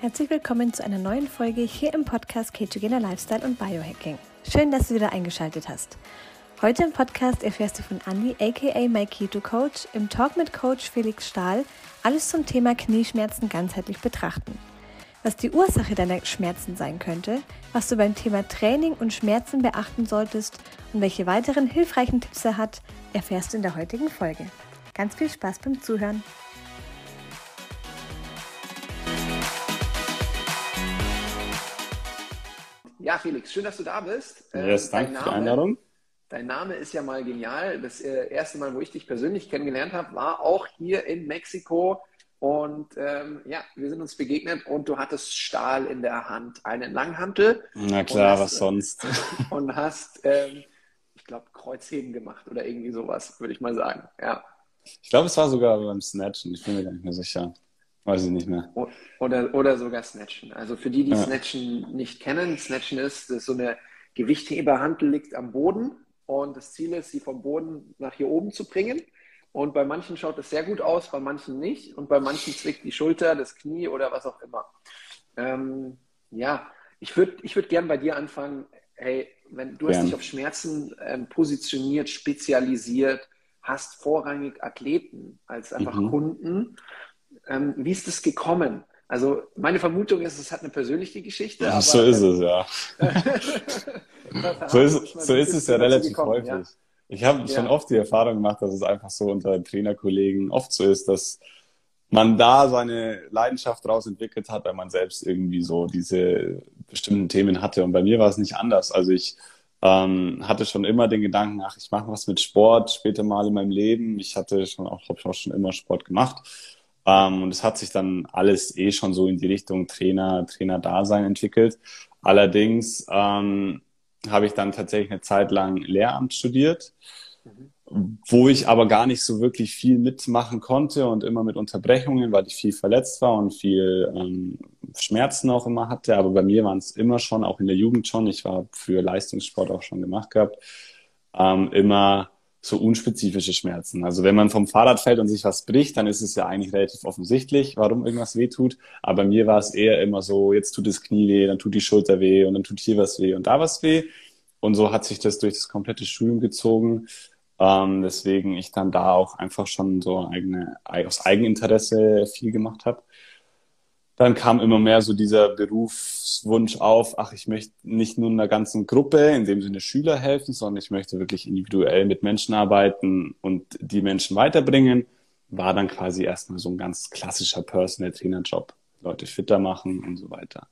Herzlich willkommen zu einer neuen Folge hier im Podcast Ketogener Lifestyle und Biohacking. Schön, dass du wieder eingeschaltet hast. Heute im Podcast erfährst du von Andy, aka My Keto Coach, im Talk mit Coach Felix Stahl alles zum Thema Knieschmerzen ganzheitlich betrachten. Was die Ursache deiner Schmerzen sein könnte, was du beim Thema Training und Schmerzen beachten solltest und welche weiteren hilfreichen Tipps er hat, erfährst du in der heutigen Folge. Ganz viel Spaß beim Zuhören. Ja, Felix, schön, dass du da bist. Yes, ähm, danke für die Einladung. Dein Name ist ja mal genial. Das äh, erste Mal, wo ich dich persönlich kennengelernt habe, war auch hier in Mexiko. Und ähm, ja, wir sind uns begegnet und du hattest Stahl in der Hand, einen Langhantel. Na klar, hast, was sonst. Und hast, ähm, ich glaube, Kreuzheben gemacht oder irgendwie sowas, würde ich mal sagen. Ja. Ich glaube, es war sogar beim Snatchen, ich bin mir gar nicht mehr sicher. Weiß ich nicht mehr. Oder, oder sogar Snatchen. Also für die, die ja. Snatchen nicht kennen, Snatchen ist, ist so eine Gewichtheberhantel liegt am Boden und das Ziel ist, sie vom Boden nach hier oben zu bringen. Und bei manchen schaut es sehr gut aus, bei manchen nicht. Und bei manchen zwickt die Schulter, das Knie oder was auch immer. Ähm, ja, ich würde ich würd gern bei dir anfangen. Hey, wenn du gern. hast dich auf Schmerzen ähm, positioniert, spezialisiert, hast vorrangig Athleten als einfach mhm. Kunden. Ähm, wie ist das gekommen? Also meine Vermutung ist, es hat eine persönliche Geschichte. Ja, so ist es, ja. so ist, so ist es ja relativ häufig. Ja. Ich habe ja. schon oft die Erfahrung gemacht, dass es einfach so unter Trainerkollegen oft so ist, dass man da seine Leidenschaft daraus entwickelt hat, weil man selbst irgendwie so diese bestimmten Themen hatte. Und bei mir war es nicht anders. Also ich ähm, hatte schon immer den Gedanken, ach, ich mache was mit Sport später mal in meinem Leben. Ich hatte schon auch, habe auch schon immer Sport gemacht. Ähm, und es hat sich dann alles eh schon so in die Richtung Trainer, Trainer-Dasein entwickelt. Allerdings ähm, habe ich dann tatsächlich eine Zeit lang Lehramt studiert, mhm. wo ich aber gar nicht so wirklich viel mitmachen konnte und immer mit Unterbrechungen, weil ich viel verletzt war und viel ähm, Schmerzen auch immer hatte. Aber bei mir waren es immer schon, auch in der Jugend schon, ich war für Leistungssport auch schon gemacht gehabt, ähm, immer so unspezifische Schmerzen. Also wenn man vom Fahrrad fällt und sich was bricht, dann ist es ja eigentlich relativ offensichtlich, warum irgendwas weh tut. Aber mir war es eher immer so, jetzt tut das Knie weh, dann tut die Schulter weh und dann tut hier was weh und da was weh. Und so hat sich das durch das komplette Studium gezogen. Ähm, deswegen ich dann da auch einfach schon so eigene, aus Eigeninteresse viel gemacht habe dann kam immer mehr so dieser Berufswunsch auf, ach, ich möchte nicht nur einer ganzen Gruppe, in dem Sinne Schüler helfen, sondern ich möchte wirklich individuell mit Menschen arbeiten und die Menschen weiterbringen. War dann quasi erstmal so ein ganz klassischer Personal Trainer Job. Leute fitter machen und so weiter.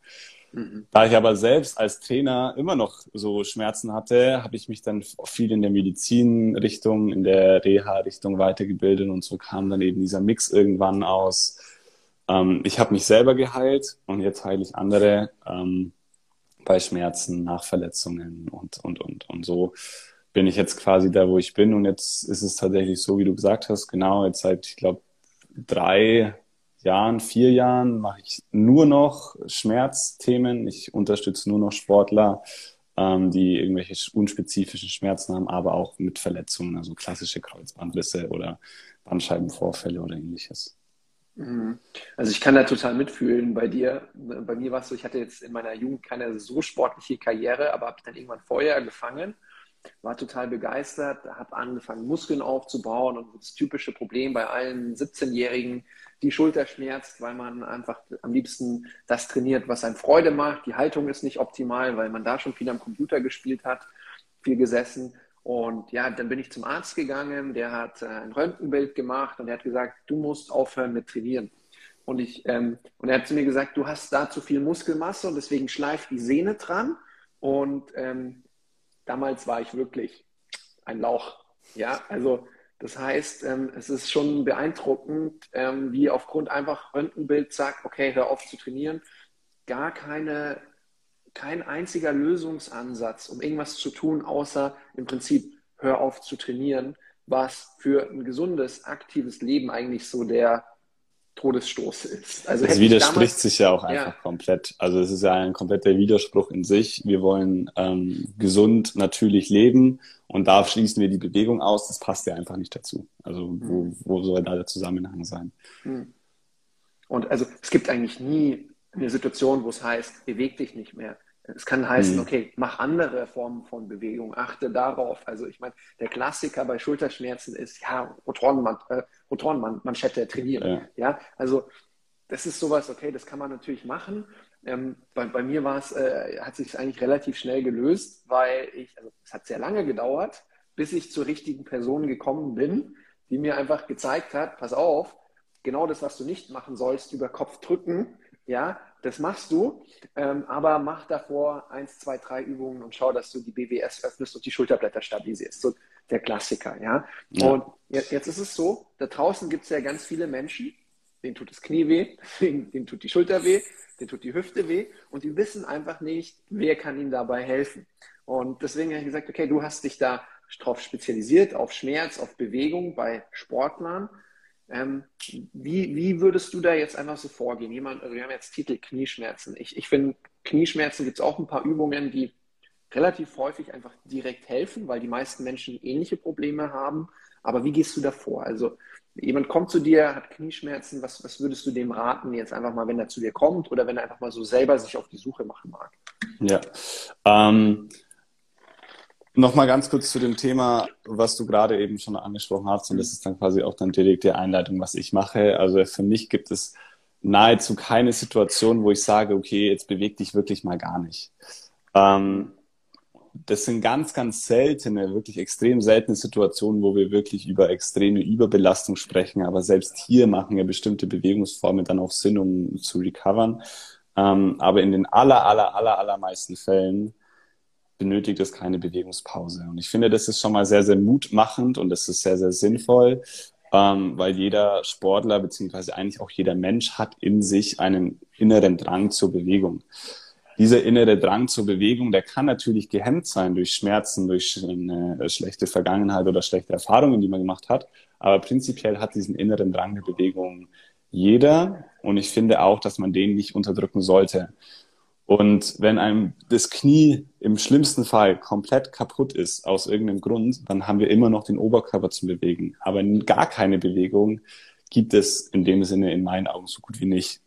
Mhm. Da ich aber selbst als Trainer immer noch so Schmerzen hatte, habe ich mich dann viel in der Medizinrichtung, in der Reha-Richtung weitergebildet und so kam dann eben dieser Mix irgendwann aus ähm, ich habe mich selber geheilt und jetzt heile ich andere ähm, bei Schmerzen, nach Verletzungen und, und, und. Und so bin ich jetzt quasi da, wo ich bin. Und jetzt ist es tatsächlich so, wie du gesagt hast, genau, jetzt seit, ich glaube, drei Jahren, vier Jahren mache ich nur noch Schmerzthemen. Ich unterstütze nur noch Sportler, ähm, die irgendwelche unspezifischen Schmerzen haben, aber auch mit Verletzungen, also klassische Kreuzbandrisse oder Bandscheibenvorfälle oder ähnliches. Mhm. Also ich kann da total mitfühlen bei dir. Bei mir war es so, ich hatte jetzt in meiner Jugend keine so sportliche Karriere, aber habe dann irgendwann Feuer gefangen, war total begeistert, habe angefangen Muskeln aufzubauen und das typische Problem bei allen 17-Jährigen, die Schulter schmerzt, weil man einfach am liebsten das trainiert, was einem Freude macht. Die Haltung ist nicht optimal, weil man da schon viel am Computer gespielt hat, viel gesessen. Und ja, dann bin ich zum Arzt gegangen, der hat äh, ein Röntgenbild gemacht und er hat gesagt, du musst aufhören mit Trainieren. Und, ich, ähm, und er hat zu mir gesagt, du hast da zu viel Muskelmasse und deswegen schleift die Sehne dran. Und ähm, damals war ich wirklich ein Lauch. Ja, also das heißt, ähm, es ist schon beeindruckend, ähm, wie aufgrund einfach Röntgenbild sagt, okay, hör auf zu trainieren, gar keine kein einziger Lösungsansatz, um irgendwas zu tun, außer im Prinzip hör auf zu trainieren, was für ein gesundes, aktives Leben eigentlich so der Todesstoß ist. Also es widerspricht damals, sich ja auch einfach ja. komplett. Also es ist ja ein kompletter Widerspruch in sich. Wir wollen ähm, gesund, natürlich leben und da schließen wir die Bewegung aus. Das passt ja einfach nicht dazu. Also wo, wo soll da der Zusammenhang sein? Hm. Und also es gibt eigentlich nie eine Situation, wo es heißt, beweg dich nicht mehr. Es kann heißen, mhm. okay, mach andere Formen von Bewegung, achte darauf. Also ich meine, der Klassiker bei Schulterschmerzen ist, ja, Rotorenmanschette äh, Rotorenman trainieren. Ja. ja, also das ist sowas, okay, das kann man natürlich machen. Ähm, bei, bei, mir war es, äh, hat sich eigentlich relativ schnell gelöst, weil ich, also es hat sehr lange gedauert, bis ich zur richtigen Person gekommen bin, die mir einfach gezeigt hat, pass auf, genau das, was du nicht machen sollst, über Kopf drücken, ja, das machst du, ähm, aber mach davor eins, zwei, drei Übungen und schau, dass du die BWS öffnest und die Schulterblätter stabilisierst. So der Klassiker, ja. ja. Und jetzt, jetzt, ist es so, da draußen gibt es ja ganz viele Menschen, denen tut das Knie weh, denen, denen tut die Schulter weh, denen tut die Hüfte weh und die wissen einfach nicht, wer kann ihnen dabei helfen. Und deswegen habe ich gesagt, okay, du hast dich da drauf spezialisiert, auf Schmerz, auf Bewegung bei Sportlern ähm, wie, wie würdest du da jetzt einfach so vorgehen? Jemand, also wir haben jetzt Titel Knieschmerzen. Ich, ich finde, Knieschmerzen gibt es auch ein paar Übungen, die relativ häufig einfach direkt helfen, weil die meisten Menschen ähnliche Probleme haben. Aber wie gehst du da vor? Also jemand kommt zu dir, hat Knieschmerzen, was, was würdest du dem raten, jetzt einfach mal, wenn er zu dir kommt oder wenn er einfach mal so selber sich auf die Suche machen mag? Ja, ähm, Nochmal ganz kurz zu dem Thema, was du gerade eben schon angesprochen hast, und das ist dann quasi auch dann direkt die Einleitung, was ich mache. Also für mich gibt es nahezu keine Situation, wo ich sage, okay, jetzt beweg dich wirklich mal gar nicht. Ähm, das sind ganz, ganz seltene, wirklich extrem seltene Situationen, wo wir wirklich über extreme Überbelastung sprechen. Aber selbst hier machen ja bestimmte Bewegungsformen dann auch Sinn, um zu recovern. Ähm, aber in den aller, aller, aller, allermeisten Fällen benötigt es keine Bewegungspause. Und ich finde, das ist schon mal sehr, sehr mutmachend und das ist sehr, sehr sinnvoll, ähm, weil jeder Sportler beziehungsweise eigentlich auch jeder Mensch hat in sich einen inneren Drang zur Bewegung. Dieser innere Drang zur Bewegung, der kann natürlich gehemmt sein durch Schmerzen, durch eine schlechte Vergangenheit oder schlechte Erfahrungen, die man gemacht hat. Aber prinzipiell hat diesen inneren Drang der Bewegung jeder. Und ich finde auch, dass man den nicht unterdrücken sollte. Und wenn einem das Knie im schlimmsten Fall komplett kaputt ist, aus irgendeinem Grund, dann haben wir immer noch den Oberkörper zu bewegen. Aber gar keine Bewegung gibt es in dem Sinne in meinen Augen so gut wie nicht.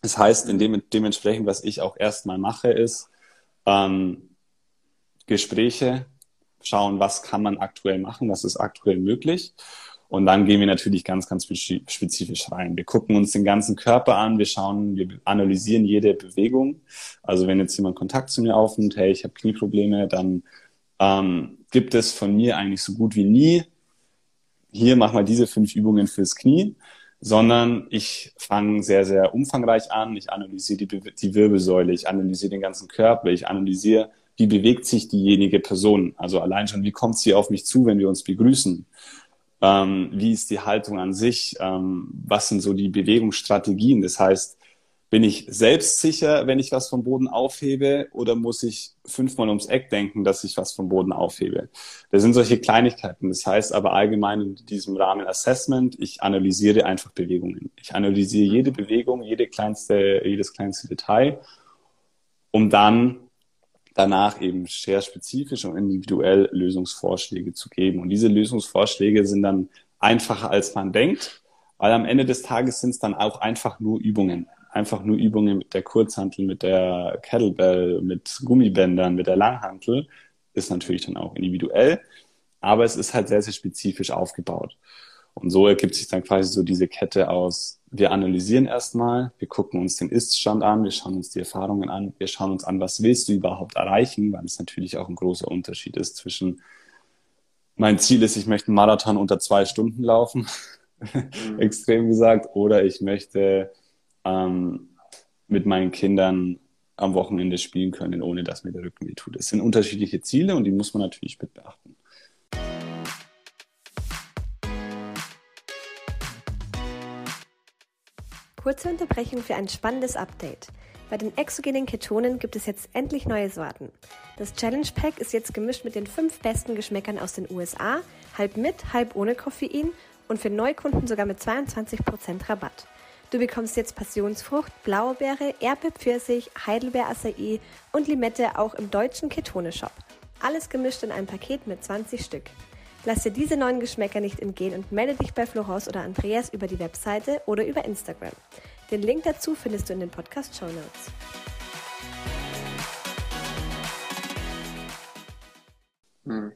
Das heißt, in dem, dementsprechend, was ich auch erstmal mache, ist ähm, Gespräche, schauen, was kann man aktuell machen, was ist aktuell möglich und dann gehen wir natürlich ganz, ganz spezifisch rein. Wir gucken uns den ganzen Körper an, wir schauen, wir analysieren jede Bewegung. Also wenn jetzt jemand Kontakt zu mir aufnimmt, hey, ich habe Knieprobleme, dann ähm, gibt es von mir eigentlich so gut wie nie, hier mach mal diese fünf Übungen fürs Knie, sondern ich fange sehr, sehr umfangreich an. Ich analysiere die, die Wirbelsäule, ich analysiere den ganzen Körper, ich analysiere, wie bewegt sich diejenige Person. Also allein schon, wie kommt sie auf mich zu, wenn wir uns begrüßen ähm, wie ist die Haltung an sich, ähm, was sind so die Bewegungsstrategien. Das heißt, bin ich selbstsicher, wenn ich was vom Boden aufhebe, oder muss ich fünfmal ums Eck denken, dass ich was vom Boden aufhebe? Das sind solche Kleinigkeiten. Das heißt aber allgemein in diesem Rahmen Assessment, ich analysiere einfach Bewegungen. Ich analysiere jede Bewegung, jede kleinste, jedes kleinste Detail, um dann danach eben sehr spezifisch und individuell Lösungsvorschläge zu geben. Und diese Lösungsvorschläge sind dann einfacher, als man denkt, weil am Ende des Tages sind es dann auch einfach nur Übungen. Einfach nur Übungen mit der Kurzhantel, mit der Kettlebell, mit Gummibändern, mit der Langhantel. Ist natürlich dann auch individuell, aber es ist halt sehr, sehr spezifisch aufgebaut. Und so ergibt sich dann quasi so diese Kette aus, wir analysieren erstmal, wir gucken uns den Ist-Stand an, wir schauen uns die Erfahrungen an, wir schauen uns an, was willst du überhaupt erreichen, weil es natürlich auch ein großer Unterschied ist zwischen mein Ziel ist, ich möchte einen Marathon unter zwei Stunden laufen, mhm. extrem gesagt, oder ich möchte ähm, mit meinen Kindern am Wochenende spielen können, ohne dass mir der Rücken weh tut. Es sind unterschiedliche Ziele und die muss man natürlich mit beachten. Kurze Unterbrechung für ein spannendes Update. Bei den exogenen Ketonen gibt es jetzt endlich neue Sorten. Das Challenge Pack ist jetzt gemischt mit den fünf besten Geschmäckern aus den USA, halb mit, halb ohne Koffein und für Neukunden sogar mit 22% Rabatt. Du bekommst jetzt Passionsfrucht, Blaubeere, Erdbeerpfirsich, Heidelbeer-Acai und Limette auch im deutschen Ketone-Shop. Alles gemischt in einem Paket mit 20 Stück. Lass dir diese neuen Geschmäcker nicht entgehen und melde dich bei Florence oder Andreas über die Webseite oder über Instagram. Den Link dazu findest du in den Podcast Show Notes. Hm.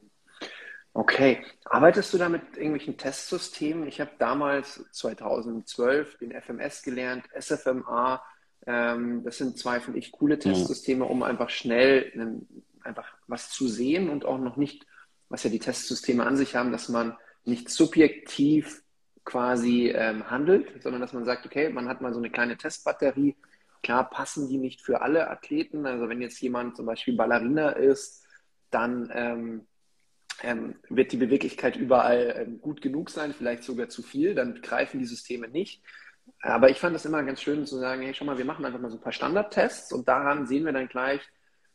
Okay, arbeitest du da mit irgendwelchen Testsystemen? Ich habe damals 2012 den FMS gelernt, SFMA. Ähm, das sind zwei, finde ich, coole Testsysteme, um einfach schnell einen, einfach was zu sehen und auch noch nicht, was ja die Testsysteme an sich haben, dass man nicht subjektiv quasi ähm, handelt, sondern dass man sagt, okay, man hat mal so eine kleine Testbatterie. Klar passen die nicht für alle Athleten. Also wenn jetzt jemand zum Beispiel Ballerina ist, dann ähm, ähm, wird die Beweglichkeit überall ähm, gut genug sein, vielleicht sogar zu viel, dann greifen die Systeme nicht. Aber ich fand es immer ganz schön zu sagen, hey, schau mal, wir machen einfach mal so ein paar Standardtests und daran sehen wir dann gleich,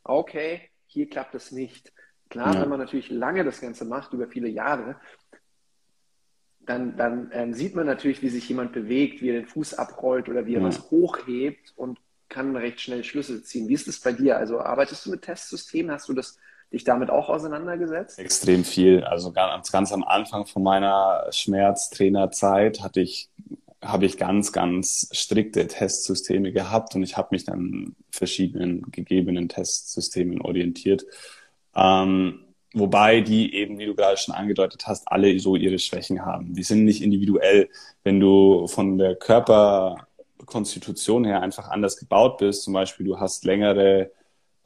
okay, hier klappt es nicht. Klar, ja. wenn man natürlich lange das Ganze macht, über viele Jahre, dann, dann ähm, sieht man natürlich, wie sich jemand bewegt, wie er den Fuß abrollt oder wie er ja. was hochhebt und kann recht schnell Schlüsse ziehen. Wie ist das bei dir? Also arbeitest du mit Testsystemen? Hast du das dich damit auch auseinandergesetzt? Extrem viel. Also ganz, ganz am Anfang von meiner Schmerztrainerzeit hatte ich habe ich ganz, ganz strikte Testsysteme gehabt und ich habe mich dann verschiedenen gegebenen Testsystemen orientiert. Ähm, wobei die eben, wie du gerade schon angedeutet hast, alle so ihre Schwächen haben. Die sind nicht individuell. Wenn du von der Körperkonstitution her einfach anders gebaut bist, zum Beispiel du hast längere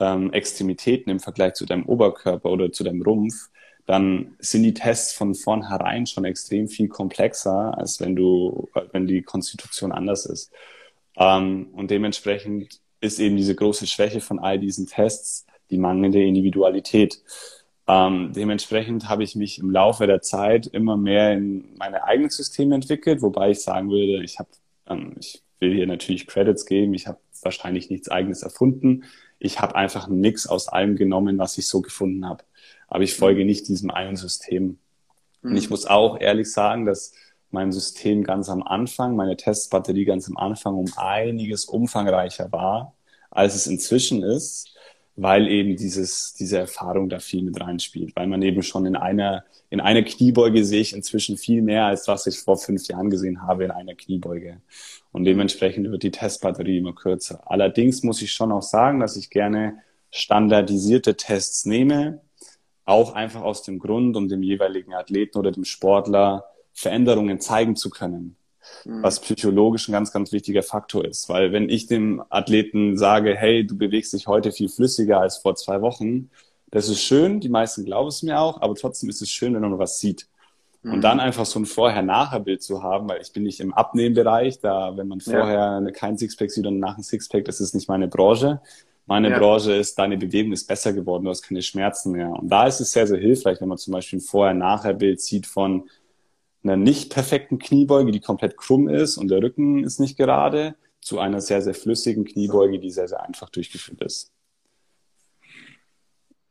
ähm, Extremitäten im Vergleich zu deinem Oberkörper oder zu deinem Rumpf, dann sind die Tests von vornherein schon extrem viel komplexer, als wenn du, wenn die Konstitution anders ist. Ähm, und dementsprechend ist eben diese große Schwäche von all diesen Tests die mangelnde Individualität. Ähm, dementsprechend habe ich mich im Laufe der Zeit immer mehr in meine eigenen Systeme entwickelt, wobei ich sagen würde, ich habe, ähm, ich will hier natürlich Credits geben, ich habe wahrscheinlich nichts eigenes erfunden ich habe einfach einen Mix aus allem genommen, was ich so gefunden habe. Aber ich folge nicht diesem einen System. Mhm. Und ich muss auch ehrlich sagen, dass mein System ganz am Anfang, meine Testbatterie ganz am Anfang um einiges umfangreicher war, als es inzwischen ist, weil eben dieses, diese Erfahrung da viel mit reinspielt, weil man eben schon in einer, in einer Kniebeuge sehe ich inzwischen viel mehr, als was ich vor fünf Jahren gesehen habe in einer Kniebeuge. Und dementsprechend wird die Testbatterie immer kürzer. Allerdings muss ich schon auch sagen, dass ich gerne standardisierte Tests nehme, auch einfach aus dem Grund, um dem jeweiligen Athleten oder dem Sportler Veränderungen zeigen zu können. Mhm. Was psychologisch ein ganz, ganz wichtiger Faktor ist. Weil wenn ich dem Athleten sage, hey, du bewegst dich heute viel flüssiger als vor zwei Wochen, das ist schön, die meisten glauben es mir auch, aber trotzdem ist es schön, wenn man was sieht. Und dann einfach so ein Vorher-Nachher-Bild zu haben, weil ich bin nicht im Abnehmbereich, da wenn man vorher ja. kein Sixpack sieht und nach ein Sixpack, das ist nicht meine Branche. Meine ja. Branche ist, deine Bewegung ist besser geworden, du hast keine Schmerzen mehr. Und da ist es sehr, sehr hilfreich, wenn man zum Beispiel ein Vorher-Nachher-Bild sieht von einer nicht perfekten Kniebeuge, die komplett krumm ist und der Rücken ist nicht gerade, zu einer sehr, sehr flüssigen Kniebeuge, die sehr, sehr einfach durchgeführt ist.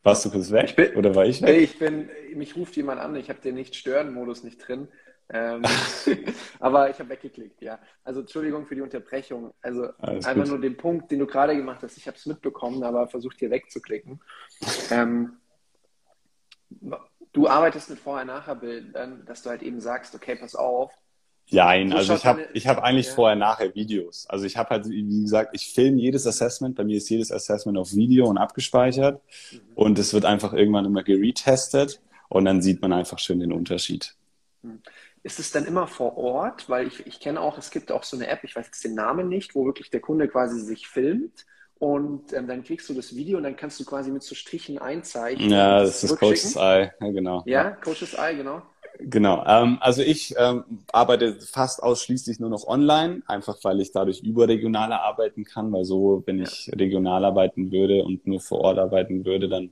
Warst du kurz weg? Bin, oder war ich weg? Ich bin, mich ruft jemand an, ich habe den Nicht-Stören-Modus nicht drin. Ähm, aber ich habe weggeklickt, ja. Also Entschuldigung für die Unterbrechung. Also Alles einfach gut. nur den Punkt, den du gerade gemacht hast, ich habe es mitbekommen, aber versucht hier wegzuklicken. ähm, du arbeitest mit Vorher-Nachher-Bildern, dass du halt eben sagst, okay, pass auf, Jein, so also ich habe ich hab eigentlich ja. vorher nachher Videos. Also ich habe halt, wie gesagt, ich filme jedes Assessment. Bei mir ist jedes Assessment auf Video und abgespeichert. Mhm. Und es wird einfach irgendwann immer geretestet und dann sieht man einfach schön den Unterschied. Mhm. Ist es dann immer vor Ort? Weil ich, ich kenne auch, es gibt auch so eine App, ich weiß jetzt den Namen nicht, wo wirklich der Kunde quasi sich filmt und ähm, dann kriegst du das Video und dann kannst du quasi mit so Strichen einzeichnen. Ja, das ist das Coach's Eye, ja genau. Ja, Coach's Eye, genau. Genau. Ähm, also ich ähm, arbeite fast ausschließlich nur noch online, einfach weil ich dadurch überregionaler arbeiten kann, weil so, wenn ich regional arbeiten würde und nur vor Ort arbeiten würde, dann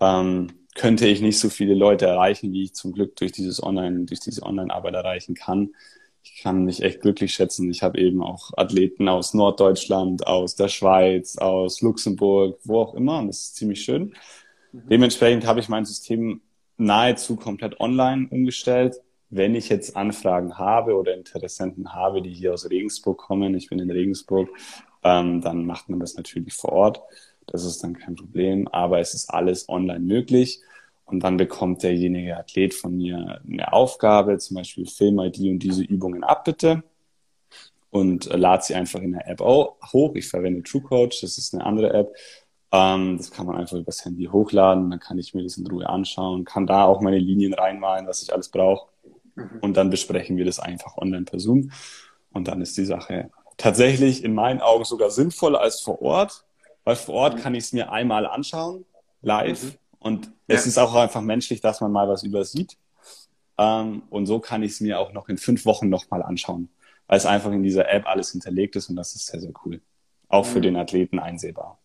ähm, könnte ich nicht so viele Leute erreichen, wie ich zum Glück durch dieses Online, durch diese Online-Arbeit erreichen kann. Ich kann mich echt glücklich schätzen. Ich habe eben auch Athleten aus Norddeutschland, aus der Schweiz, aus Luxemburg, wo auch immer. Und das ist ziemlich schön. Mhm. Dementsprechend habe ich mein System nahezu komplett online umgestellt. Wenn ich jetzt Anfragen habe oder Interessenten habe, die hier aus Regensburg kommen, ich bin in Regensburg, ähm, dann macht man das natürlich vor Ort. Das ist dann kein Problem, aber es ist alles online möglich. Und dann bekommt derjenige Athlet von mir eine Aufgabe, zum Beispiel film mal die und diese Übungen ab, bitte. und äh, lade sie einfach in der App auch hoch. Ich verwende TrueCoach, das ist eine andere App. Ähm, das kann man einfach übers Handy hochladen, dann kann ich mir das in Ruhe anschauen, kann da auch meine Linien reinmalen, was ich alles brauche. Mhm. Und dann besprechen wir das einfach online per Zoom. Und dann ist die Sache tatsächlich in meinen Augen sogar sinnvoller als vor Ort, weil vor Ort mhm. kann ich es mir einmal anschauen, live. Mhm. Und. Es ist auch einfach menschlich, dass man mal was übersieht. Ähm, und so kann ich es mir auch noch in fünf Wochen nochmal anschauen, weil es einfach in dieser App alles hinterlegt ist und das ist sehr, sehr cool. Auch für mhm. den Athleten einsehbar.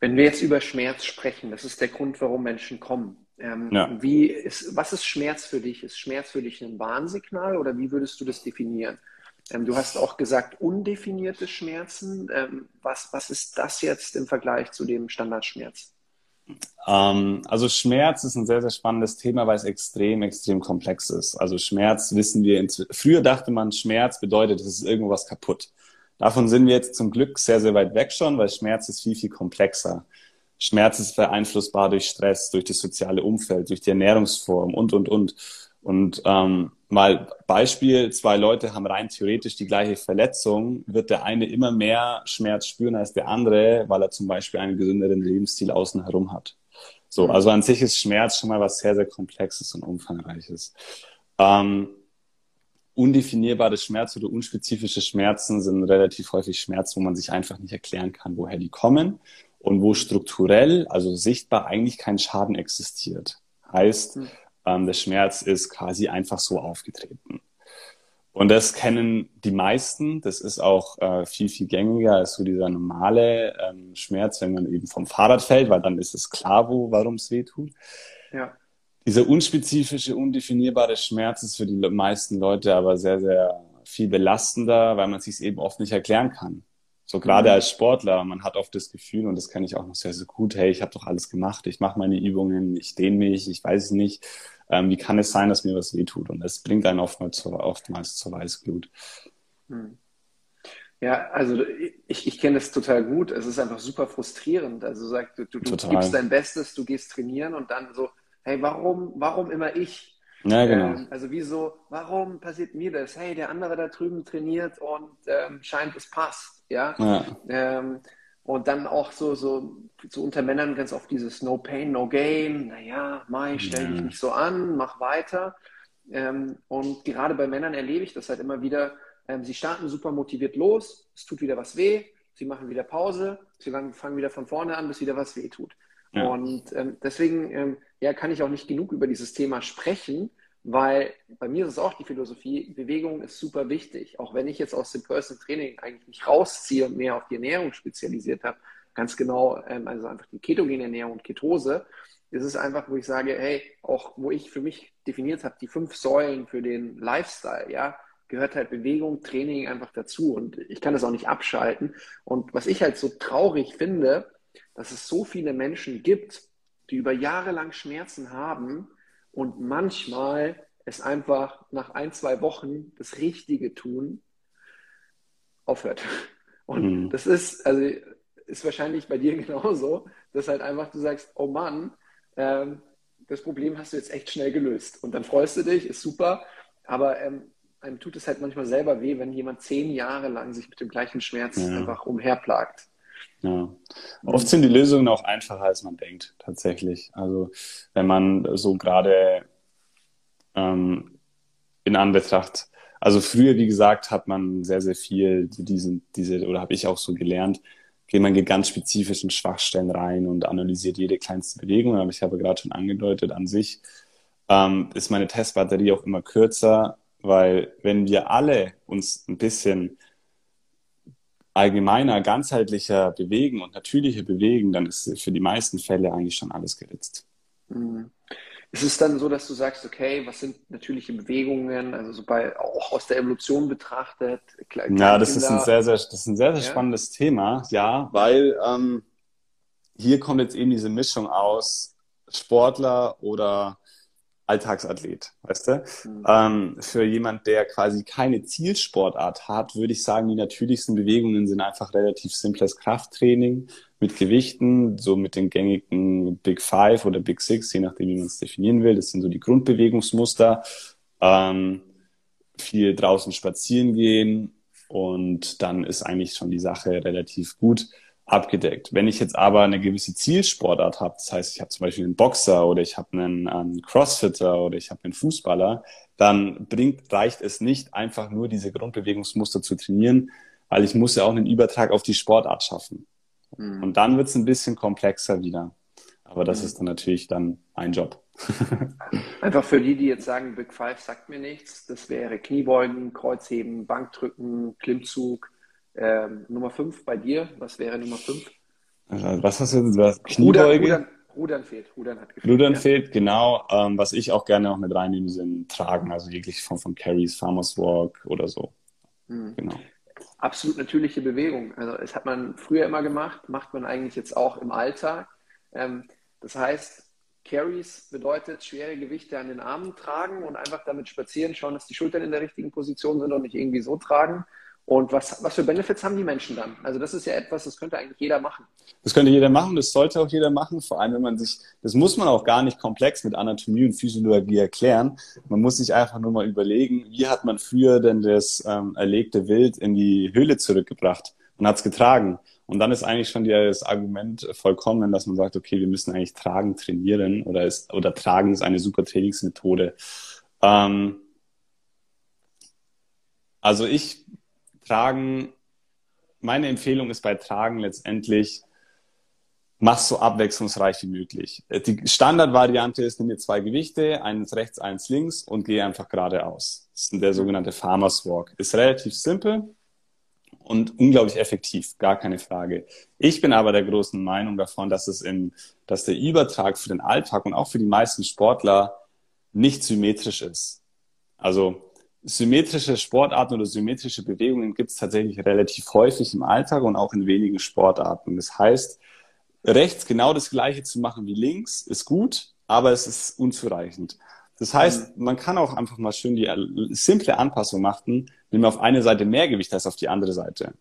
Wenn wir jetzt über Schmerz sprechen, das ist der Grund, warum Menschen kommen. Ähm, ja. wie ist, was ist Schmerz für dich? Ist Schmerz für dich ein Warnsignal oder wie würdest du das definieren? Ähm, du hast auch gesagt, undefinierte Schmerzen. Ähm, was, was ist das jetzt im Vergleich zu dem Standardschmerz? Ähm, also Schmerz ist ein sehr, sehr spannendes Thema, weil es extrem, extrem komplex ist. Also Schmerz wissen wir, früher dachte man, Schmerz bedeutet, es ist irgendwas kaputt. Davon sind wir jetzt zum Glück sehr, sehr weit weg schon, weil Schmerz ist viel, viel komplexer. Schmerz ist beeinflussbar durch Stress, durch das soziale Umfeld, durch die Ernährungsform und, und, und. Und ähm, mal Beispiel, zwei Leute haben rein theoretisch die gleiche Verletzung, wird der eine immer mehr Schmerz spüren als der andere, weil er zum Beispiel einen gesünderen Lebensstil außen herum hat. So, mhm. also an sich ist Schmerz schon mal was sehr, sehr Komplexes und Umfangreiches. Ähm, undefinierbare Schmerz oder unspezifische Schmerzen sind relativ häufig Schmerzen, wo man sich einfach nicht erklären kann, woher die kommen und wo strukturell, also sichtbar, eigentlich kein Schaden existiert. Heißt, mhm. Ähm, der Schmerz ist quasi einfach so aufgetreten. Und das kennen die meisten. Das ist auch äh, viel, viel gängiger als so dieser normale ähm, Schmerz, wenn man eben vom Fahrrad fällt, weil dann ist es klar, wo, warum es weh tut. Ja. Dieser unspezifische, undefinierbare Schmerz ist für die meisten Leute aber sehr, sehr viel belastender, weil man sich eben oft nicht erklären kann. So gerade mhm. als Sportler, man hat oft das Gefühl, und das kenne ich auch noch sehr, sehr gut, hey, ich habe doch alles gemacht, ich mache meine Übungen, ich dehne mich, ich weiß es nicht. Ähm, wie kann es sein, dass mir was wehtut? Und das bringt einen oftmals zur, oftmals zur Weißglut. Mhm. Ja, also ich, ich kenne das total gut. Es ist einfach super frustrierend. Also sag, du, du, du gibst dein Bestes, du gehst trainieren und dann so, hey, warum, warum immer ich? Ja, genau. Ähm, also wieso, warum passiert mir das? Hey, der andere da drüben trainiert und ähm, scheint es passt, ja. ja. Ähm, und dann auch so, so, so unter Männern ganz oft dieses No Pain, No Gain. Naja, Mai, stell dich nicht so an, mach weiter. Ähm, und gerade bei Männern erlebe ich das halt immer wieder. Ähm, sie starten super motiviert los, es tut wieder was weh, sie machen wieder Pause, sie fangen wieder von vorne an, bis wieder was weh tut. Ja. Und ähm, deswegen ähm, ja, kann ich auch nicht genug über dieses Thema sprechen, weil bei mir ist es auch die Philosophie, Bewegung ist super wichtig. Auch wenn ich jetzt aus dem Personal Training eigentlich mich rausziehe und mehr auf die Ernährung spezialisiert habe, ganz genau, ähm, also einfach die ketogene Ernährung und Ketose, ist es einfach, wo ich sage, hey, auch wo ich für mich definiert habe, die fünf Säulen für den Lifestyle, ja, gehört halt Bewegung, Training einfach dazu und ich kann das auch nicht abschalten. Und was ich halt so traurig finde, dass es so viele Menschen gibt, die über Jahre lang Schmerzen haben und manchmal es einfach nach ein, zwei Wochen das Richtige tun, aufhört. Und mhm. das ist, also ist wahrscheinlich bei dir genauso, dass halt einfach du sagst, oh Mann, ähm, das Problem hast du jetzt echt schnell gelöst. Und dann freust du dich, ist super, aber ähm, einem tut es halt manchmal selber weh, wenn jemand zehn Jahre lang sich mit dem gleichen Schmerz ja. einfach umherplagt. Ja. Oft sind die Lösungen auch einfacher, als man denkt, tatsächlich. Also wenn man so gerade ähm, in Anbetracht, also früher, wie gesagt, hat man sehr, sehr viel diese, diese oder habe ich auch so gelernt, geht man ganz spezifisch in Schwachstellen rein und analysiert jede kleinste Bewegung. Aber ich habe gerade schon angedeutet, an sich ähm, ist meine Testbatterie auch immer kürzer, weil wenn wir alle uns ein bisschen allgemeiner, ganzheitlicher bewegen und natürlicher bewegen, dann ist für die meisten Fälle eigentlich schon alles geritzt. Mhm. Ist es dann so, dass du sagst, okay, was sind natürliche Bewegungen, also so bei, auch aus der Evolution betrachtet? Ja, das ist ein sehr, sehr, das ist ein sehr, sehr ja? spannendes Thema, ja, weil ähm, hier kommt jetzt eben diese Mischung aus Sportler oder Alltagsathlet, weißt du? Mhm. Ähm, für jemand, der quasi keine Zielsportart hat, würde ich sagen, die natürlichsten Bewegungen sind einfach relativ simples Krafttraining mit Gewichten, so mit den gängigen Big Five oder Big Six, je nachdem, wie man es definieren will. Das sind so die Grundbewegungsmuster. Ähm, viel draußen spazieren gehen und dann ist eigentlich schon die Sache relativ gut abgedeckt. Wenn ich jetzt aber eine gewisse Zielsportart habe, das heißt, ich habe zum Beispiel einen Boxer oder ich habe einen, einen Crossfitter oder ich habe einen Fußballer, dann bringt, reicht es nicht, einfach nur diese Grundbewegungsmuster zu trainieren, weil ich muss ja auch einen Übertrag auf die Sportart schaffen. Mhm. Und dann wird es ein bisschen komplexer wieder. Aber das mhm. ist dann natürlich dann ein Job. Einfach für die, die jetzt sagen, Big Five sagt mir nichts, das wäre Kniebeugen, Kreuzheben, Bankdrücken, Klimmzug. Ähm, Nummer 5 bei dir, was wäre Nummer 5? Also, was hast du jetzt? Kniebeuge? Rudern, Rudern, fehlt. Rudern hat gefehlt. Rudern ja. fehlt, genau. Ähm, was ich auch gerne noch mit reinnehme, sind Tragen, also jegliche Form von Carries, Farmers Walk oder so. Mhm. Genau. Absolut natürliche Bewegung. Also, das hat man früher immer gemacht, macht man eigentlich jetzt auch im Alltag. Ähm, das heißt, Carries bedeutet schwere Gewichte an den Armen tragen und einfach damit spazieren, schauen, dass die Schultern in der richtigen Position sind und nicht irgendwie so tragen. Und was, was für Benefits haben die Menschen dann? Also das ist ja etwas, das könnte eigentlich jeder machen. Das könnte jeder machen, das sollte auch jeder machen, vor allem wenn man sich, das muss man auch gar nicht komplex mit Anatomie und Physiologie erklären. Man muss sich einfach nur mal überlegen, wie hat man früher denn das ähm, erlegte Wild in die Höhle zurückgebracht und hat es getragen. Und dann ist eigentlich schon das Argument vollkommen, dass man sagt, okay, wir müssen eigentlich Tragen trainieren oder, ist, oder Tragen ist eine super Trainingsmethode. Ähm, also ich Tragen, meine Empfehlung ist bei Tragen letztendlich, mach so abwechslungsreich wie möglich. Die Standardvariante ist, nimm dir zwei Gewichte, eins rechts, eins links und geh einfach geradeaus. Das ist der sogenannte Farmer's Walk. Ist relativ simpel, und unglaublich effektiv, gar keine Frage. Ich bin aber der großen Meinung davon, dass es in, dass der Übertrag für den Alltag und auch für die meisten Sportler nicht symmetrisch ist. Also symmetrische Sportarten oder symmetrische Bewegungen gibt es tatsächlich relativ häufig im Alltag und auch in wenigen Sportarten. Das heißt, rechts genau das gleiche zu machen wie links ist gut, aber es ist unzureichend. Das heißt, mhm. man kann auch einfach mal schön die simple Anpassung machen, nimm auf eine Seite mehr Gewicht als auf die andere Seite.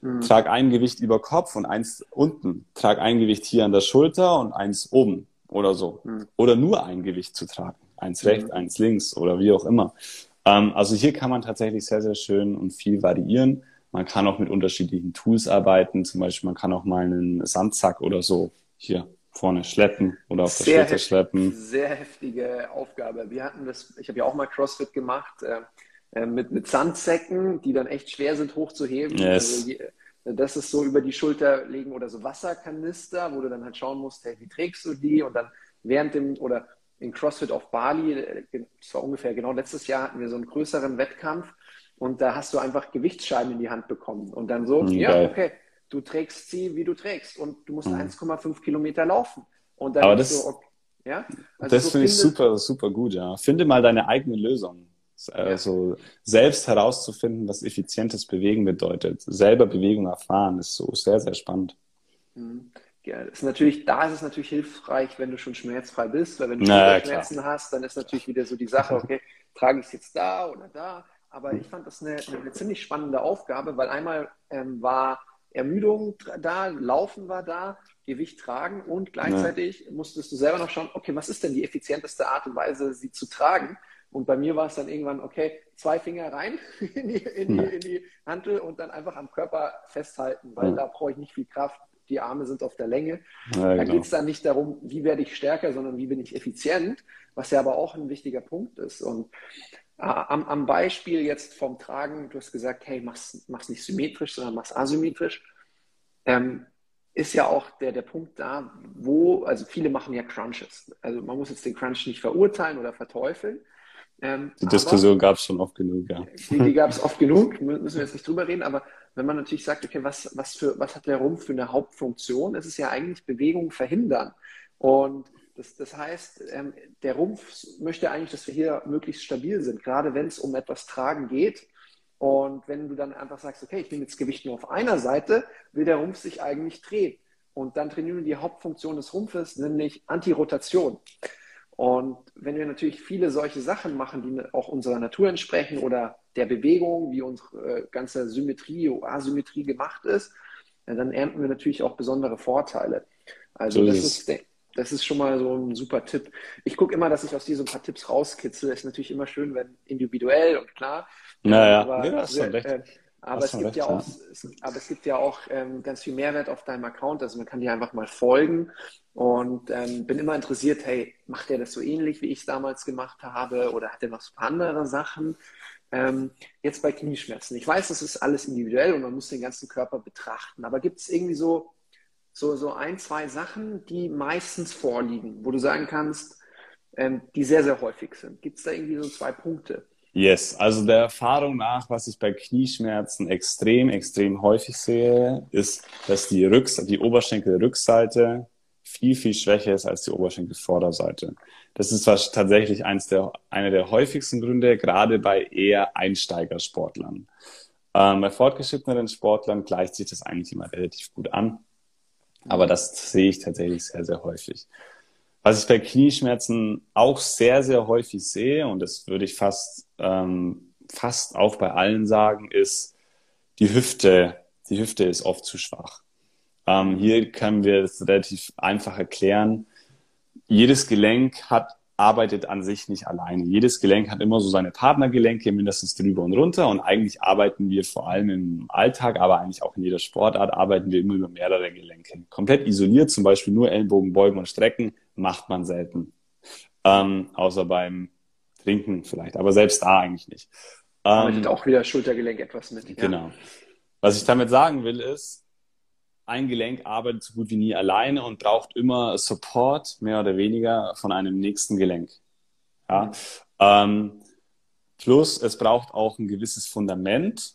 Mhm. Trag ein Gewicht über Kopf und eins unten. Trag ein Gewicht hier an der Schulter und eins oben oder so. Mhm. Oder nur ein Gewicht zu tragen. Eins rechts, mhm. eins links oder wie auch immer. Ähm, also hier kann man tatsächlich sehr, sehr schön und viel variieren. Man kann auch mit unterschiedlichen Tools arbeiten. Zum Beispiel, man kann auch mal einen Sandsack oder so hier vorne schleppen oder auf sehr der Schulter schleppen. Sehr heftige Aufgabe. Wir hatten das, ich habe ja auch mal CrossFit gemacht. Äh, äh, mit, mit Sandsäcken, die dann echt schwer sind hochzuheben. Yes. Also die, das ist so über die Schulter legen oder so Wasserkanister, wo du dann halt schauen musst, hey, wie trägst du die? Und dann während dem oder in CrossFit auf Bali, äh, das war ungefähr genau letztes Jahr, hatten wir so einen größeren Wettkampf und da hast du einfach Gewichtsscheiben in die Hand bekommen und dann so, mhm, ja, okay, du trägst sie, wie du trägst und du musst mhm. 1,5 Kilometer laufen. Und dann Aber das, so, okay, ja? Also das so finde ich super, super gut, ja. Finde mal deine eigene Lösung. Also selbst herauszufinden, was effizientes Bewegen bedeutet, selber Bewegung erfahren, ist so sehr, sehr spannend. Mhm. Ja, ist natürlich, da ist es natürlich hilfreich, wenn du schon schmerzfrei bist, weil wenn du naja, Schmerzen hast, dann ist natürlich wieder so die Sache, okay, trage ich es jetzt da oder da. Aber ich fand das eine, eine ziemlich spannende Aufgabe, weil einmal ähm, war Ermüdung da, Laufen war da, Gewicht tragen und gleichzeitig ja. musstest du selber noch schauen, okay, was ist denn die effizienteste Art und Weise, sie zu tragen? Und bei mir war es dann irgendwann, okay, zwei Finger rein in die, in die, in die Hantel und dann einfach am Körper festhalten, weil ja. da brauche ich nicht viel Kraft. Die Arme sind auf der Länge. Ja, da genau. geht es dann nicht darum, wie werde ich stärker, sondern wie bin ich effizient, was ja aber auch ein wichtiger Punkt ist. Und äh, am, am, Beispiel jetzt vom Tragen, du hast gesagt, hey, mach's, mach's nicht symmetrisch, sondern mach's asymmetrisch. Ähm, ist ja auch der, der Punkt da, wo, also viele machen ja Crunches. Also man muss jetzt den Crunch nicht verurteilen oder verteufeln, ähm, die Diskussion gab es schon oft genug, ja. Die, die gab es oft genug, müssen wir jetzt nicht drüber reden, aber wenn man natürlich sagt, okay, was, was, für, was hat der Rumpf für eine Hauptfunktion, ist es ja eigentlich Bewegung verhindern. Und das, das heißt, ähm, der Rumpf möchte eigentlich, dass wir hier möglichst stabil sind, gerade wenn es um etwas Tragen geht. Und wenn du dann einfach sagst, okay, ich nehme jetzt Gewicht nur auf einer Seite, will der Rumpf sich eigentlich drehen. Und dann trainieren wir die Hauptfunktion des Rumpfes, nämlich Antirotation. Und wenn wir natürlich viele solche Sachen machen, die auch unserer Natur entsprechen oder der Bewegung, wie unsere äh, ganze Symmetrie, Asymmetrie gemacht ist, dann ernten wir natürlich auch besondere Vorteile. Also so das ist, ist das ist schon mal so ein super Tipp. Ich gucke immer, dass ich aus diesen paar Tipps rauskitzel. Ist natürlich immer schön, wenn individuell und klar. Naja, aber, nee, das ist schon recht. Äh, aber es, recht, ja auch, es, aber es gibt ja auch ähm, ganz viel Mehrwert auf deinem Account. Also man kann dir einfach mal folgen und ähm, bin immer interessiert, hey, macht er das so ähnlich, wie ich es damals gemacht habe oder hat er noch so andere Sachen? Ähm, jetzt bei Knieschmerzen. Ich weiß, das ist alles individuell und man muss den ganzen Körper betrachten. Aber gibt es irgendwie so, so, so ein, zwei Sachen, die meistens vorliegen, wo du sagen kannst, ähm, die sehr, sehr häufig sind? Gibt es da irgendwie so zwei Punkte? Yes, also der Erfahrung nach, was ich bei Knieschmerzen extrem, extrem häufig sehe, ist, dass die, Rücks die Oberschenkelrückseite viel, viel schwächer ist als die Oberschenkelvorderseite. Das ist tatsächlich eins der, einer der häufigsten Gründe, gerade bei eher Einsteigersportlern. Ähm, bei fortgeschritteneren Sportlern gleicht sich das eigentlich immer relativ gut an. Aber das sehe ich tatsächlich sehr, sehr häufig. Was ich bei Knieschmerzen auch sehr, sehr häufig sehe, und das würde ich fast, ähm, fast auch bei allen sagen, ist die Hüfte. Die Hüfte ist oft zu schwach. Ähm, hier können wir es relativ einfach erklären. Jedes Gelenk hat arbeitet an sich nicht alleine. Jedes Gelenk hat immer so seine Partnergelenke, mindestens drüber und runter. Und eigentlich arbeiten wir vor allem im Alltag, aber eigentlich auch in jeder Sportart, arbeiten wir immer über mehrere Gelenke. Komplett isoliert, zum Beispiel nur Ellenbogen beugen und strecken, macht man selten. Ähm, außer beim Trinken vielleicht, aber selbst da eigentlich nicht. Ähm, arbeitet auch wieder Schultergelenk etwas mit. Genau. Was ich damit sagen will, ist, ein Gelenk arbeitet so gut wie nie alleine und braucht immer Support, mehr oder weniger, von einem nächsten Gelenk. Ja? Ähm, plus, es braucht auch ein gewisses Fundament,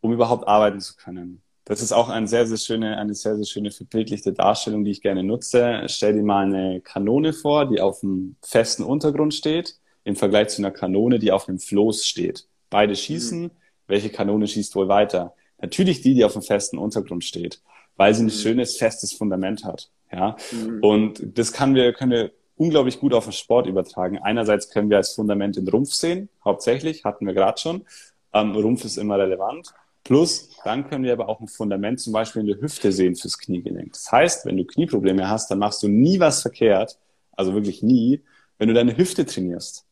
um überhaupt arbeiten zu können. Das ist auch eine sehr, sehr schöne, eine sehr, sehr schöne verbildlichte Darstellung, die ich gerne nutze. Stell dir mal eine Kanone vor, die auf einem festen Untergrund steht, im Vergleich zu einer Kanone, die auf einem Floß steht. Beide schießen. Mhm. Welche Kanone schießt wohl weiter? Natürlich die, die auf einem festen Untergrund steht weil sie ein mhm. schönes, festes Fundament hat. Ja, mhm. und das kann wir, können wir unglaublich gut auf den Sport übertragen. Einerseits können wir als Fundament den Rumpf sehen, hauptsächlich, hatten wir gerade schon. Ähm, Rumpf ist immer relevant. Plus, dann können wir aber auch ein Fundament zum Beispiel in der Hüfte sehen fürs Kniegelenk. Das heißt, wenn du Knieprobleme hast, dann machst du nie was verkehrt, also wirklich nie, wenn du deine Hüfte trainierst.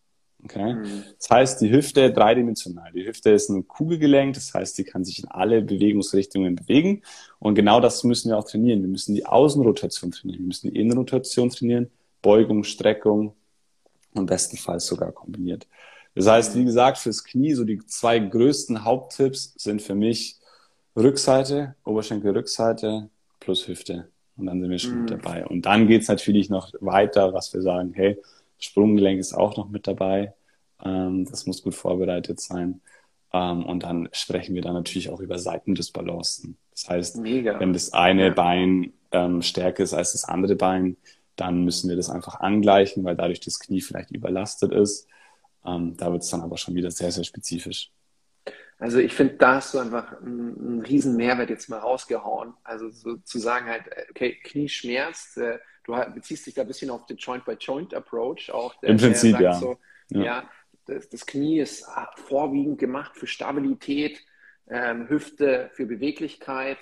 Okay? Mhm. Das heißt, die Hüfte dreidimensional. Die Hüfte ist ein Kugelgelenk, das heißt, sie kann sich in alle Bewegungsrichtungen bewegen. Und genau das müssen wir auch trainieren. Wir müssen die Außenrotation trainieren, wir müssen die Innenrotation trainieren, Beugung, Streckung und bestenfalls sogar kombiniert. Das heißt, wie gesagt, fürs Knie, so die zwei größten Haupttipps sind für mich Rückseite, Oberschenkelrückseite plus Hüfte. Und dann sind wir schon mhm. mit dabei. Und dann geht's natürlich noch weiter, was wir sagen, hey, Sprunggelenk ist auch noch mit dabei. Ähm, das muss gut vorbereitet sein. Ähm, und dann sprechen wir dann natürlich auch über Seitendisbalancen. Das heißt, Mega. wenn das eine ja. Bein ähm, stärker ist als das andere Bein, dann müssen wir das einfach angleichen, weil dadurch das Knie vielleicht überlastet ist. Ähm, da wird es dann aber schon wieder sehr, sehr spezifisch. Also ich finde, da hast du einfach einen, einen riesen Mehrwert jetzt mal rausgehauen. Also so zu sagen halt, okay, Knie schmerzt, äh, du beziehst dich da ein bisschen auf den Joint-by-Joint-Approach auch. Der, Im Prinzip, ja. So, ja. ja. das, das Knie ist ah, vorwiegend gemacht für Stabilität, ähm, Hüfte für Beweglichkeit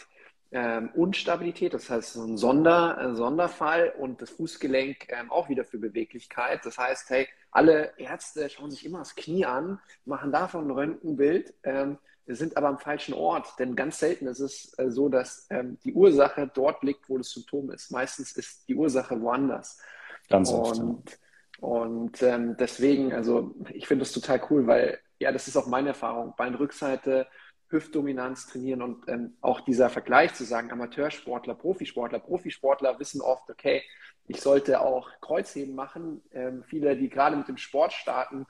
ähm, und Stabilität. Das heißt, so ein Sonder, ein Sonderfall und das Fußgelenk ähm, auch wieder für Beweglichkeit. Das heißt, hey, alle Ärzte schauen sich immer das Knie an, machen davon ein Röntgenbild. Ähm, sind aber am falschen Ort, denn ganz selten ist es äh, so, dass ähm, die Ursache dort liegt, wo das Symptom ist. Meistens ist die Ursache woanders. Ganz oft. Und, und ähm, deswegen, also ich finde das total cool, weil ja, das ist auch meine Erfahrung. Beinrückseite, Hüftdominanz trainieren und ähm, auch dieser Vergleich zu sagen, Amateursportler, Profisportler, Profisportler wissen oft, okay, ich sollte auch Kreuzheben machen. Ähm, viele, die gerade mit dem Sport starten,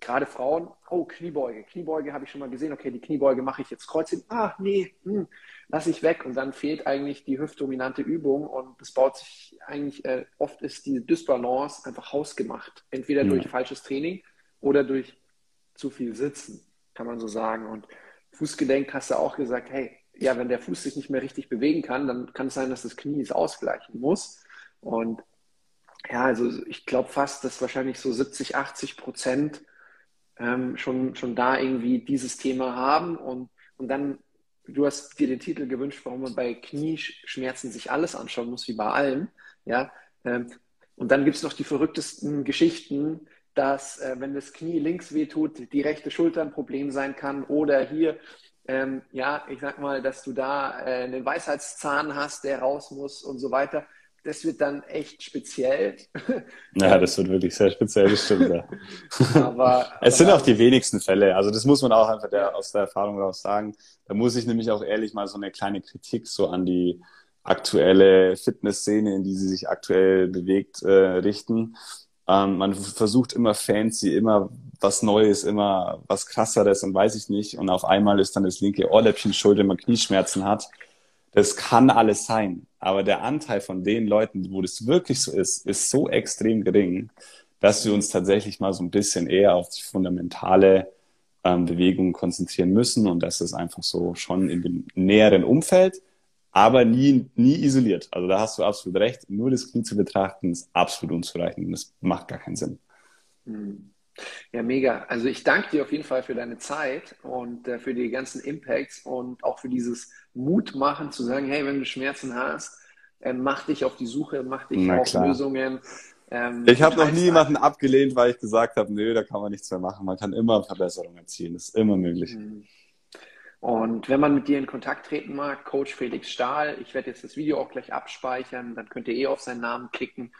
gerade Frauen, oh, Kniebeuge. Kniebeuge habe ich schon mal gesehen, okay, die Kniebeuge mache ich jetzt Kreuzheben. Ah, nee, hm, lasse ich weg. Und dann fehlt eigentlich die hüftdominante Übung und es baut sich eigentlich, äh, oft ist die Dysbalance einfach hausgemacht. Entweder ja. durch falsches Training oder durch zu viel Sitzen, kann man so sagen. Und Fußgelenk hast du auch gesagt, hey, ja, wenn der Fuß sich nicht mehr richtig bewegen kann, dann kann es sein, dass das Knie es ausgleichen muss. Und ja, also ich glaube fast, dass wahrscheinlich so 70, 80 Prozent ähm, schon, schon da irgendwie dieses Thema haben und, und dann, du hast dir den Titel gewünscht, warum man bei Knieschmerzen sich alles anschauen muss, wie bei allem, ja, Ähm, und dann gibt es noch die verrücktesten Geschichten, dass äh, wenn das Knie links wehtut, die rechte Schulter ein Problem sein kann oder hier, ähm, ja, ich sag mal, dass du da äh, einen Weisheitszahn hast, der raus muss und so weiter. Das wird dann echt speziell. Ja, das wird wirklich sehr speziell, das stimmt. Ja. aber, es sind auch die wenigsten Fälle. Also das muss man auch einfach der, aus der Erfahrung raus sagen. Da muss ich nämlich auch ehrlich mal so eine kleine Kritik so an die aktuelle Fitnessszene, in die sie sich aktuell bewegt, äh, richten. Ähm, man versucht immer fancy, immer was Neues, immer was krasseres und weiß ich nicht. Und auf einmal ist dann das linke Ohrläppchen schuld, wenn man Knieschmerzen hat. Das kann alles sein. Aber der Anteil von den Leuten, wo das wirklich so ist, ist so extrem gering, dass wir uns tatsächlich mal so ein bisschen eher auf die fundamentale ähm, Bewegung konzentrieren müssen und dass es einfach so schon in dem näheren Umfeld aber nie, nie isoliert. Also da hast du absolut recht. Nur das Knie zu betrachten ist absolut unzureichend. Das macht gar keinen Sinn. Hm. Ja, mega. Also ich danke dir auf jeden Fall für deine Zeit und äh, für die ganzen Impacts und auch für dieses Mutmachen zu sagen, hey, wenn du Schmerzen hast, äh, mach dich auf die Suche, mach dich Na, auf klar. Lösungen. Ähm, ich habe noch nie jemanden abgelehnt, weil ich gesagt habe, nö, da kann man nichts mehr machen. Man kann immer Verbesserungen erzielen. Das ist immer möglich. Mhm. Und wenn man mit dir in Kontakt treten mag, Coach Felix Stahl, ich werde jetzt das Video auch gleich abspeichern, dann könnt ihr eh auf seinen Namen klicken,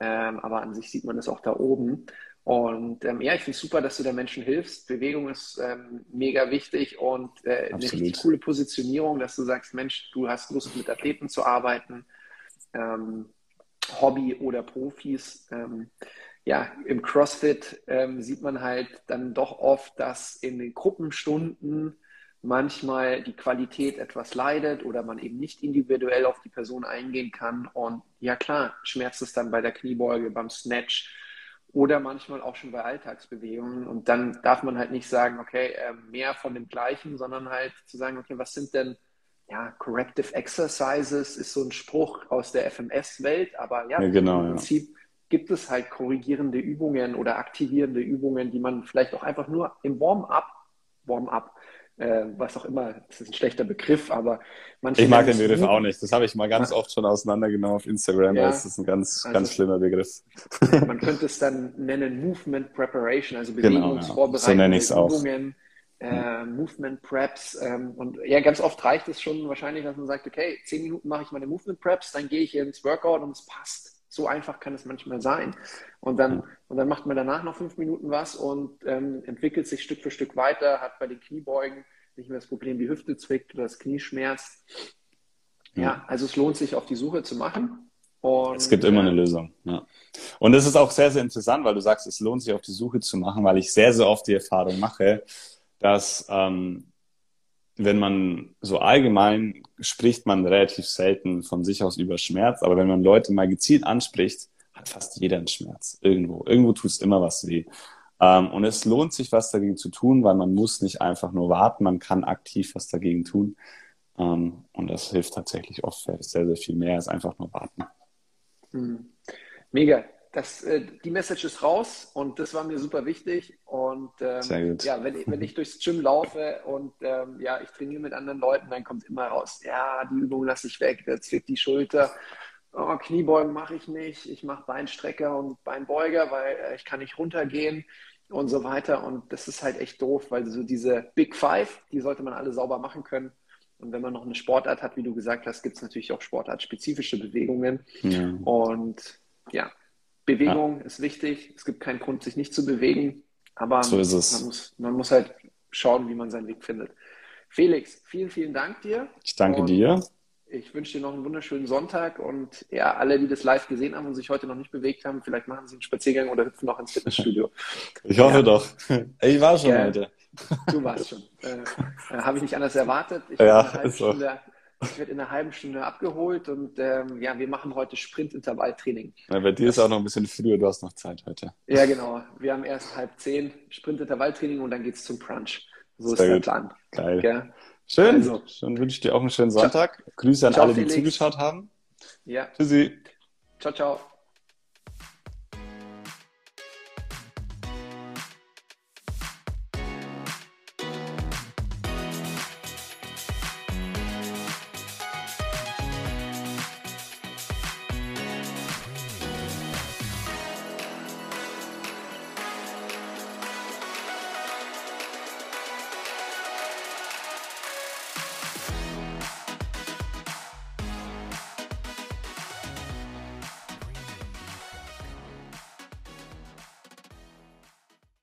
ähm, aber an sich sieht man das auch da oben. Und ähm, ja, ich finde es super, dass du da Menschen hilfst. Bewegung ist ähm, mega wichtig und äh, eine richtig coole Positionierung, dass du sagst, Mensch, du hast Lust mit Athleten zu arbeiten, ähm, Hobby oder Profis. Ähm, ja, im CrossFit ähm, sieht man halt dann doch oft, dass in den Gruppenstunden manchmal die Qualität etwas leidet oder man eben nicht individuell auf die Person eingehen kann. Und ja klar, schmerzt es dann bei der Kniebeuge, beim Snatch oder manchmal auch schon bei Alltagsbewegungen. Und dann darf man halt nicht sagen, okay, ähm, mehr von dem Gleichen, sondern halt zu sagen, okay, was sind denn ja, Corrective Exercises ist so ein Spruch aus der FMS-Welt, aber ja, ja genau, im Prinzip ja. gibt es halt korrigierende Übungen oder aktivierende Übungen, die man vielleicht auch einfach nur im Warm-up, Warm-up, äh, was auch immer, das ist ein schlechter Begriff, aber manche. Ich mag den Begriff auch nicht. Das habe ich mal ganz oft schon auseinandergenommen auf Instagram. Ja, das ist ein ganz, also, ganz schlimmer Begriff. Man könnte es dann nennen Movement Preparation, also Bewegungsvorbereitung. Genau, ja. so Übungen. Äh, Movement Preps ähm, und ja, ganz oft reicht es schon wahrscheinlich, dass man sagt, okay, zehn Minuten mache ich meine Movement Preps, dann gehe ich ins Workout und es passt. So einfach kann es manchmal sein. Und dann, und dann macht man danach noch fünf Minuten was und ähm, entwickelt sich Stück für Stück weiter, hat bei den Kniebeugen nicht mehr das Problem, die Hüfte zwickt oder das Knie schmerzt. Ja, also es lohnt sich auf die Suche zu machen. Und, es gibt immer eine Lösung. Ja. Und es ist auch sehr, sehr interessant, weil du sagst, es lohnt sich auf die Suche zu machen, weil ich sehr, sehr oft die Erfahrung mache, dass ähm, wenn man so allgemein spricht man relativ selten von sich aus über Schmerz, aber wenn man Leute mal gezielt anspricht, hat fast jeder einen Schmerz. Irgendwo. Irgendwo tut es immer was weh. Ähm, und es lohnt sich, was dagegen zu tun, weil man muss nicht einfach nur warten, man kann aktiv was dagegen tun. Ähm, und das hilft tatsächlich oft sehr, sehr viel mehr als einfach nur warten. Hm. Mega das, äh, die Message ist raus und das war mir super wichtig. Ähm, ja, wenn, wenn ich durchs Gym laufe und ähm, ja, ich trainiere mit anderen Leuten, dann kommt immer raus, ja, die Übung lasse ich weg, jetzt zwickt die Schulter. Oh, Kniebeugen mache ich nicht, ich mache Beinstrecker und Beinbeuger, weil äh, ich kann nicht runtergehen und so weiter. Und das ist halt echt doof, weil so diese Big Five, die sollte man alle sauber machen können. Und wenn man noch eine Sportart hat, wie du gesagt hast, gibt es natürlich auch sportartspezifische Bewegungen. Ja. Und ja, Bewegung ja. ist wichtig. Es gibt keinen Grund, sich nicht zu bewegen. Aber so ist es. Man, muss, man muss halt schauen, wie man seinen Weg findet. Felix, vielen, vielen Dank dir. Ich danke dir. Ich wünsche dir noch einen wunderschönen Sonntag und ja, alle, die das live gesehen haben und sich heute noch nicht bewegt haben, vielleicht machen sie einen Spaziergang oder hüpfen noch ins Fitnessstudio. Ich hoffe ja. doch. Ich war schon ja, heute. Du warst schon. Äh, äh, Habe ich nicht anders erwartet. Ich ja, eine halbe Stunde ich werde in einer halben Stunde abgeholt und ähm, ja, wir machen heute Sprintintervalltraining. Ja, bei dir das, ist auch noch ein bisschen früher, du hast noch Zeit heute. Ja, genau. Wir haben erst halb zehn Sprintintervalltraining und dann geht es zum Brunch. So Sehr ist der Plan. Geil. Ja? Schön. Also, dann wünsche ich dir auch einen schönen Sonntag. Ciao. Grüße an ciao, alle, die Felix. zugeschaut haben. Ja. Tschüssi. Ciao, ciao.